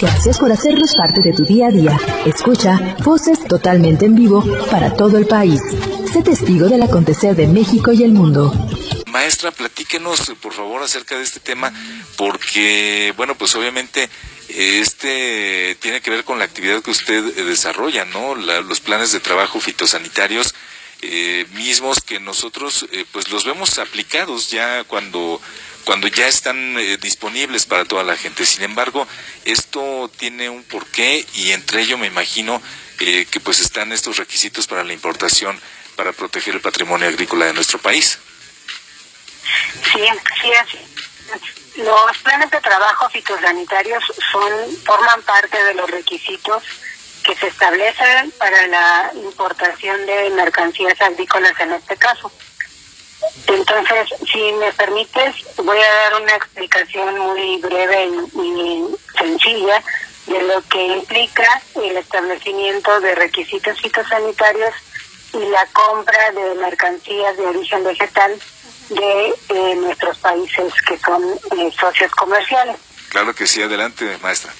Gracias por hacernos parte de tu día a día. Escucha voces totalmente en vivo para todo el país. Sé testigo del acontecer de México y el mundo. Maestra, platíquenos por favor acerca de este tema, porque, bueno, pues obviamente este tiene que ver con la actividad que usted desarrolla, ¿no? los planes de trabajo fitosanitarios eh, mismos que nosotros eh, pues los vemos aplicados ya cuando cuando ya están eh, disponibles para toda la gente. Sin embargo, esto tiene un porqué y entre ello me imagino que pues están estos requisitos para la importación para proteger el patrimonio agrícola de nuestro país. Sí, sí, así. Los planes de trabajo fitosanitarios son forman parte de los requisitos que se establecen para la importación de mercancías agrícolas en este caso. Entonces, si me permites, voy a dar una explicación muy breve y, sencilla de lo que implica el establecimiento de requisitos fitosanitarios y la compra de mercancías de origen vegetal de eh, nuestros países que son eh, socios comerciales. Claro que sí, adelante, maestra.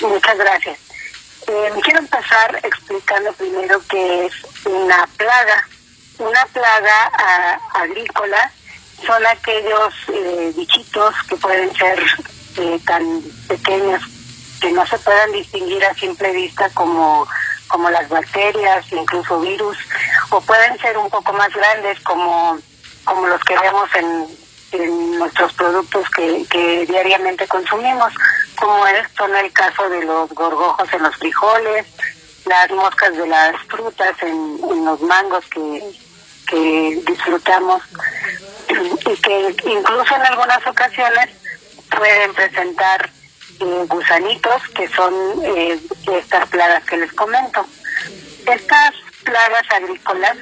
Muchas gracias. Eh, quiero empezar explicando primero qué es una plaga. Una plaga ah, agrícola son aquellos eh, bichitos que pueden ser eh, tan pequeños que no se puedan distinguir a simple vista como, como las bacterias, incluso virus, o pueden ser un poco más grandes como, como los que vemos en, en nuestros productos que, que diariamente consumimos, como es son el caso de los gorgojos en los frijoles, las moscas de las frutas en, en los mangos que, que disfrutamos y que incluso en algunas ocasiones pueden presentar eh, gusanitos que son eh, estas plagas que les comento. Estas plagas agrícolas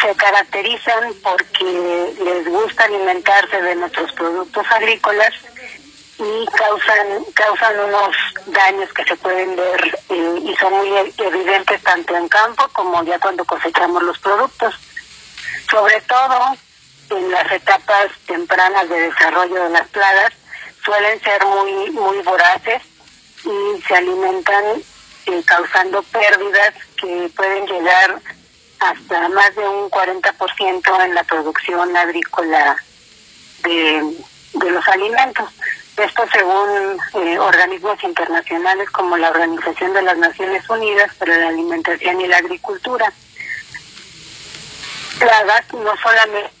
se caracterizan porque les gusta alimentarse de nuestros productos agrícolas y causan causan unos daños que se pueden ver eh, y son muy evidentes tanto en campo como ya cuando cosechamos los productos. Sobre todo en las etapas tempranas de desarrollo de las plagas suelen ser muy muy voraces y se alimentan eh, causando pérdidas que pueden llegar hasta más de un 40% en la producción agrícola de, de los alimentos. Esto según eh, organismos internacionales como la Organización de las Naciones Unidas para la Alimentación y la Agricultura. Plagas no solamente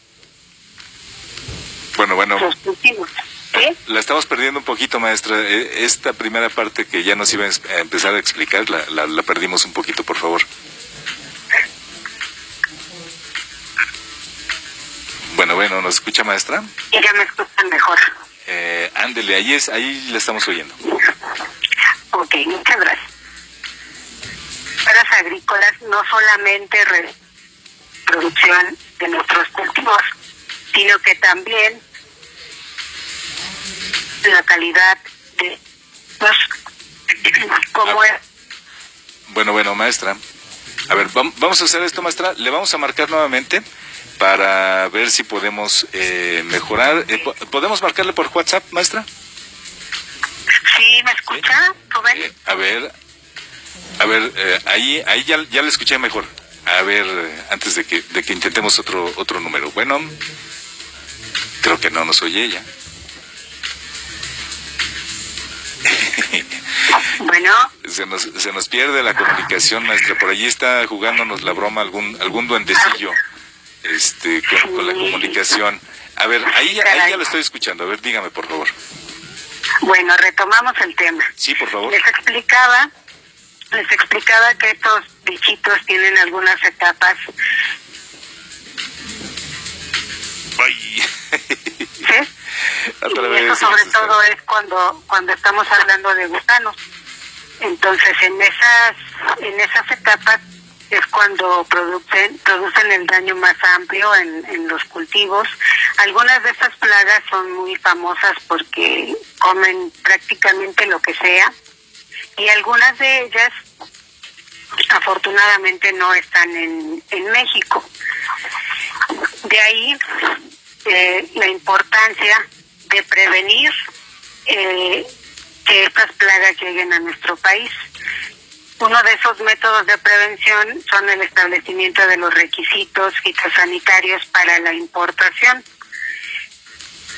bueno, bueno. La estamos perdiendo un poquito, maestra. E, esta primera parte que ya nos iba a empezar a explicar, la, la perdimos un poquito, por favor. Bueno, bueno, ¿nos escucha, maestra? Ya me escuchan mejor. Eh, ándele, ahí, es, ahí la estamos oyendo. Ok, muchas gracias. Las agrícolas no solamente producción de nuestros cultivos, sino que también la calidad de como es. Bueno, bueno, maestra. A ver, vamos a hacer esto, maestra. Le vamos a marcar nuevamente para ver si podemos eh, mejorar. Eh, ¿Podemos marcarle por WhatsApp, maestra? Sí, ¿me escucha, eh, a ver, a ver, ahí, ahí ya, ya le escuché mejor. A ver, antes de que, de que intentemos otro, otro número. Bueno, creo que no nos oye ella. Bueno. Se nos, se nos pierde la comunicación, maestra. Por allí está jugándonos la broma algún, algún duendecillo este, con, la comunicación. A ver, ahí, ahí ya lo estoy escuchando. A ver, dígame, por favor. Bueno, retomamos el tema. Sí, por favor. Les explicaba, les explicaba que estos bichitos tienen algunas etapas. Ay. ¿Sí? Y eso sobre todo es cuando cuando estamos hablando de gusanos. Entonces, en esas en esas etapas es cuando producen, producen el daño más amplio en, en los cultivos. Algunas de estas plagas son muy famosas porque comen prácticamente lo que sea y algunas de ellas afortunadamente no están en, en México. De ahí eh, la importancia de prevenir eh, que estas plagas lleguen a nuestro país. Uno de esos métodos de prevención son el establecimiento de los requisitos fitosanitarios para la importación.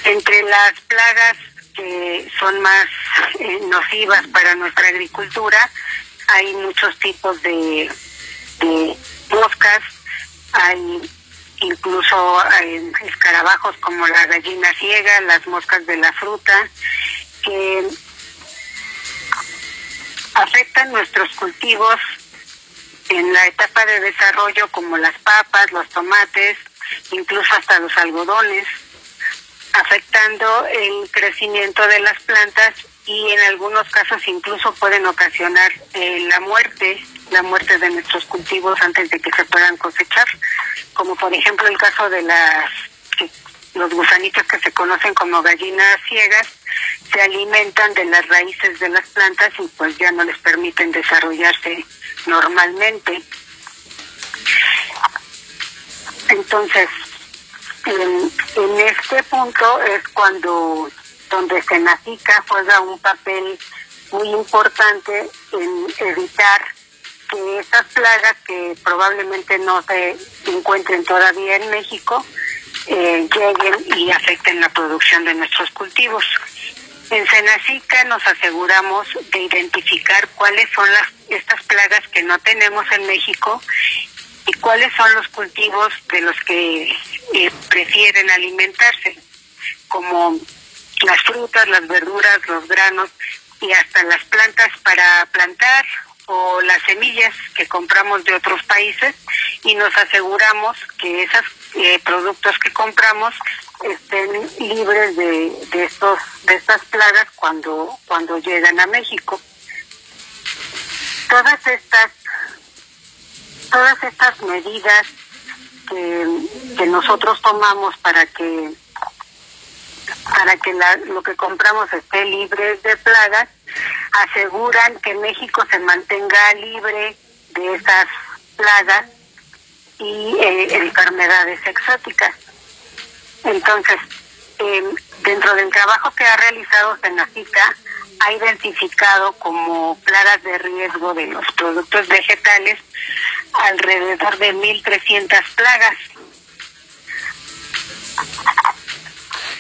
Entre las plagas que son más eh, nocivas para nuestra agricultura, hay muchos tipos de, de moscas, hay incluso hay escarabajos como la gallina ciega, las moscas de la fruta, que afectan nuestros cultivos en la etapa de desarrollo como las papas, los tomates, incluso hasta los algodones, afectando el crecimiento de las plantas y en algunos casos incluso pueden ocasionar eh, la muerte, la muerte de nuestros cultivos antes de que se puedan cosechar, como por ejemplo el caso de las los gusanitos que se conocen como gallinas ciegas se alimentan de las raíces de las plantas y pues ya no les permiten desarrollarse normalmente. Entonces, en, este punto es cuando donde Senacica juega un papel muy importante en evitar que estas plagas que probablemente no se encuentren todavía en México eh, lleguen y afecten la producción de nuestros cultivos. En Senacica nos aseguramos de identificar cuáles son las estas plagas que no tenemos en México y cuáles son los cultivos de los que eh, prefieren alimentarse, como las frutas, las verduras, los granos y hasta las plantas para plantar o las semillas que compramos de otros países y nos aseguramos que esos eh, productos que compramos estén libres de, de estos de estas plagas cuando cuando llegan a México. Todas estas todas estas medidas que, que nosotros tomamos para que para que lo que compramos esté libre de plagas, aseguran que México se mantenga libre de esas plagas y eh, enfermedades exóticas. Entonces, em, dentro del trabajo que ha realizado Senacica, ha identificado como plagas de riesgo de los productos vegetales alrededor de 1.300 plagas.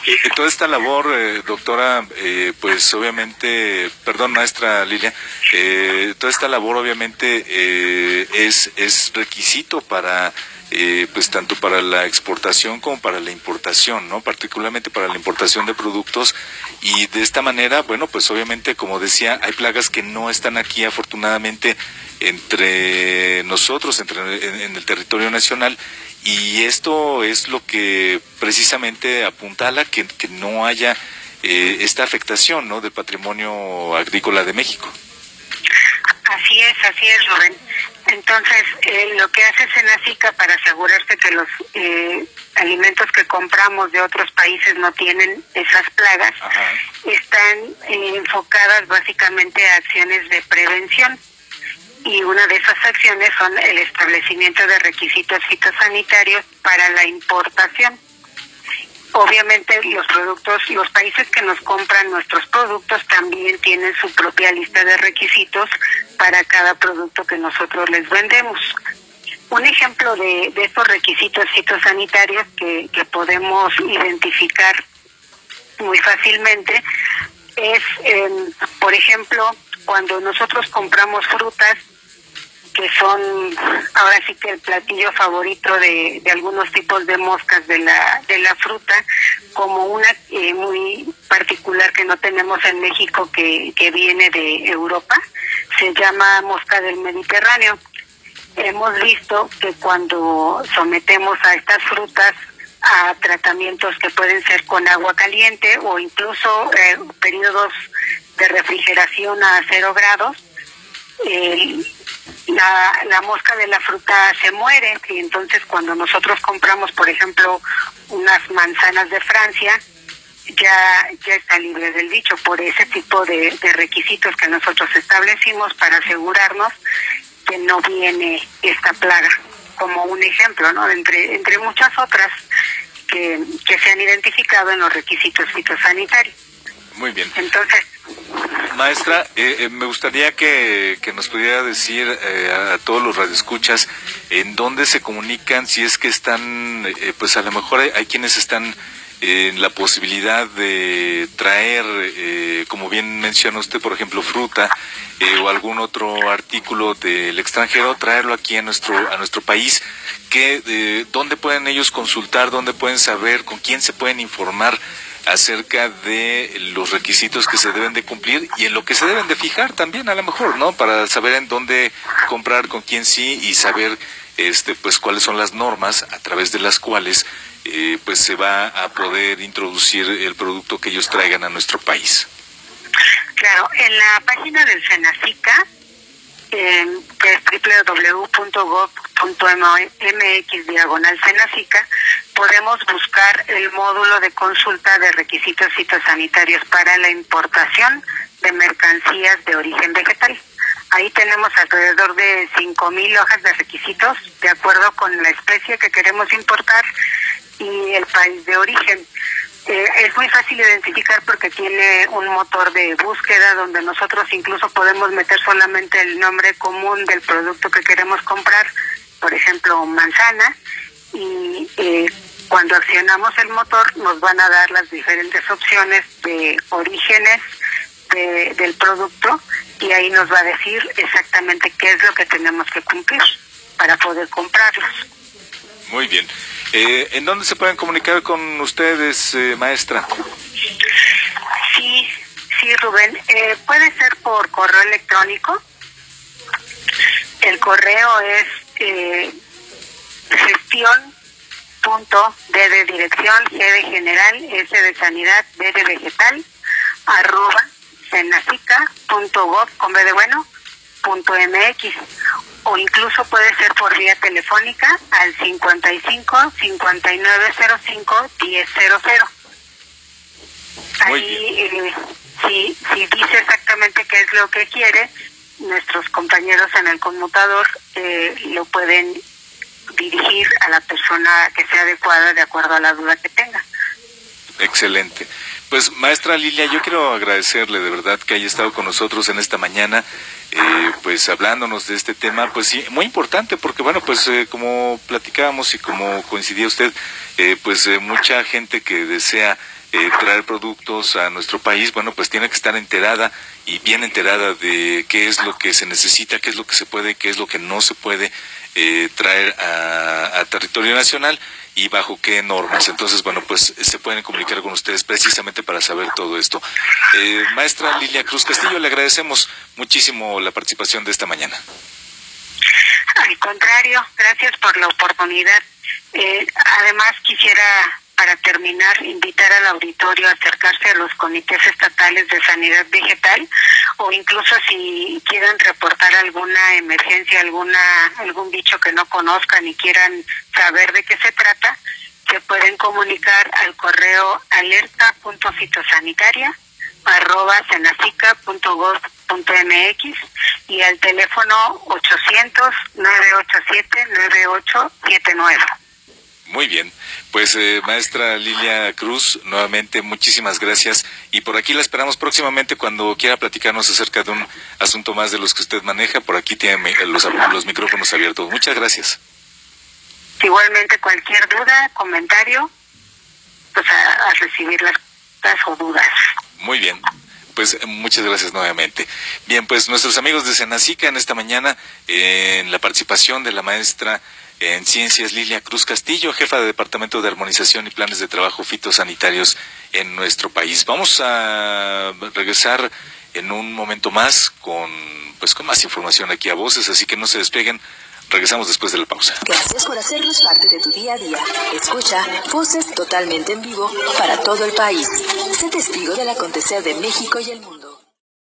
Y toda esta labor, eh, doctora, eh, pues obviamente, perdón, maestra Lilia, eh, toda esta labor obviamente es, es requisito para pues tanto para la exportación como para la importación, ¿no? Particularmente para la importación de productos y de esta manera, bueno, pues obviamente como decía, hay plagas que no están aquí afortunadamente entre nosotros, entre en el territorio nacional y esto es lo que precisamente apuntala que, que no haya eh, esta afectación ¿no? del patrimonio agrícola de México. Así es, así es, Rubén. Entonces, eh, lo que hace Senacica para asegurarse que los eh, alimentos que compramos de otros países no tienen esas plagas, están enfocadas básicamente a acciones de prevención y una de esas acciones son el establecimiento de requisitos fitosanitarios para la importación. Obviamente los productos, los países que nos compran nuestros productos también tienen su propia lista de requisitos para cada producto que nosotros les vendemos. Un ejemplo de, de estos requisitos fitosanitarios que, podemos identificar muy fácilmente es, em, por ejemplo, cuando nosotros compramos frutas que son ahora sí que el platillo favorito de, algunos tipos de moscas de la de la fruta como una eh, muy particular que no tenemos en México que, que viene de Europa se llama mosca del Mediterráneo. Hemos visto que cuando sometemos a estas frutas a tratamientos que pueden ser con agua caliente o incluso eh, periodos de refrigeración a cero grados la, la mosca de la fruta se muere y entonces cuando nosotros compramos, por ejemplo, unas manzanas de Francia, ya, ya está libre del bicho por ese tipo de, de requisitos que nosotros establecimos para asegurarnos que no viene esta plaga, como un ejemplo, ¿no? Entre, entre muchas otras que, que se han identificado en los requisitos fitosanitarios. Muy bien. Entonces, Maestra, eh, eh, me gustaría que, que, nos pudiera decir eh, a, todos los radioescuchas en dónde se comunican, si es que están, eh, pues a lo mejor hay, hay quienes están en la posibilidad de traer, eh, como bien menciona usted, por ejemplo, fruta eh, o algún otro artículo del extranjero, traerlo aquí a nuestro a nuestro país. Que, eh, ¿Dónde pueden ellos consultar? ¿Dónde pueden saber? ¿Con quién se pueden informar? acerca de los requisitos que se deben de cumplir y en lo que se deben de fijar también a lo mejor, ¿no? Para saber en dónde comprar, con quién sí y saber este pues cuáles son las normas a través de las cuales eh, pues se va a poder introducir el producto que ellos traigan a nuestro país. Claro, en la página del Senacica, eh, que es www.gov.mx diagonal Senacica, podemos buscar el módulo de consulta de requisitos fitosanitarios para la importación de mercancías de origen vegetal. Ahí tenemos alrededor de 5.000 hojas de requisitos de acuerdo con la especie que queremos importar y el país de origen. Eh, es muy fácil identificar porque tiene un motor de búsqueda donde nosotros incluso podemos meter solamente el nombre común del producto que queremos comprar, por ejemplo, manzana, y eh, cuando accionamos el motor nos van a dar las diferentes opciones de orígenes de, del producto y ahí nos va a decir exactamente qué es lo que tenemos que cumplir para poder comprarlos. Muy bien. Eh, ¿En dónde se pueden comunicar con ustedes, eh, maestra? Sí, sí, Rubén. Eh, puede ser por correo electrónico. El correo es eh, gestión punto de dirección, G de general, S de sanidad, D de vegetal, arroba senacica.gov, con B de bueno, punto MX o incluso puede ser por vía telefónica al 55 5905 1000. Ahí, eh, si, si dice exactamente qué es lo que quiere, nuestros compañeros en el conmutador eh, lo pueden dirigir a la persona que sea adecuada de acuerdo a la duda que tenga. Excelente. Pues maestra Lilia, yo quiero agradecerle de verdad que haya estado con nosotros en esta mañana, eh, pues hablándonos de este tema, pues sí, muy importante porque bueno, pues eh, como platicábamos y como coincidía usted, eh, pues mucha gente que desea traer productos a nuestro país, bueno, pues tiene que estar enterada y bien enterada de qué es lo que se necesita, qué es lo que se puede, qué es lo que no se puede traer a, a territorio nacional y bajo qué normas. Entonces, bueno, pues se pueden comunicar con ustedes precisamente para saber todo esto. Eh, maestra Lilia Cruz Castillo, le agradecemos muchísimo la participación de esta mañana. Al contrario, gracias por la oportunidad. Eh, además, quisiera terminar, invitar al auditorio a acercarse a los comités estatales de sanidad vegetal o incluso si quieran reportar alguna emergencia, alguna algún bicho que no conozcan y quieran saber de qué se trata, se pueden comunicar al correo alerta.fitosanitaria arroba senacica.gov.mx y al teléfono 800 987 9879. Muy bien, pues eh, maestra Lilia Cruz, nuevamente muchísimas gracias y por aquí la esperamos próximamente cuando quiera platicarnos acerca de un asunto más de los que usted maneja, por aquí tiene los, los micrófonos abiertos. Muchas gracias. Igualmente cualquier duda, comentario, pues a, a recibir las, las o dudas. Muy bien, pues muchas gracias nuevamente. Bien, pues nuestros amigos de Senacica en esta mañana, eh, en la participación de la maestra en Ciencias Lilia Cruz Castillo, jefa de Departamento de Armonización y Planes de Trabajo Fitosanitarios en nuestro país. Vamos a regresar en un momento más con pues con más información aquí a voces, así que no se despeguen. Regresamos después de la pausa. Gracias por hacernos parte de tu día a día. Escucha voces totalmente en vivo para todo el país. Sé testigo del acontecer de México y el mundo.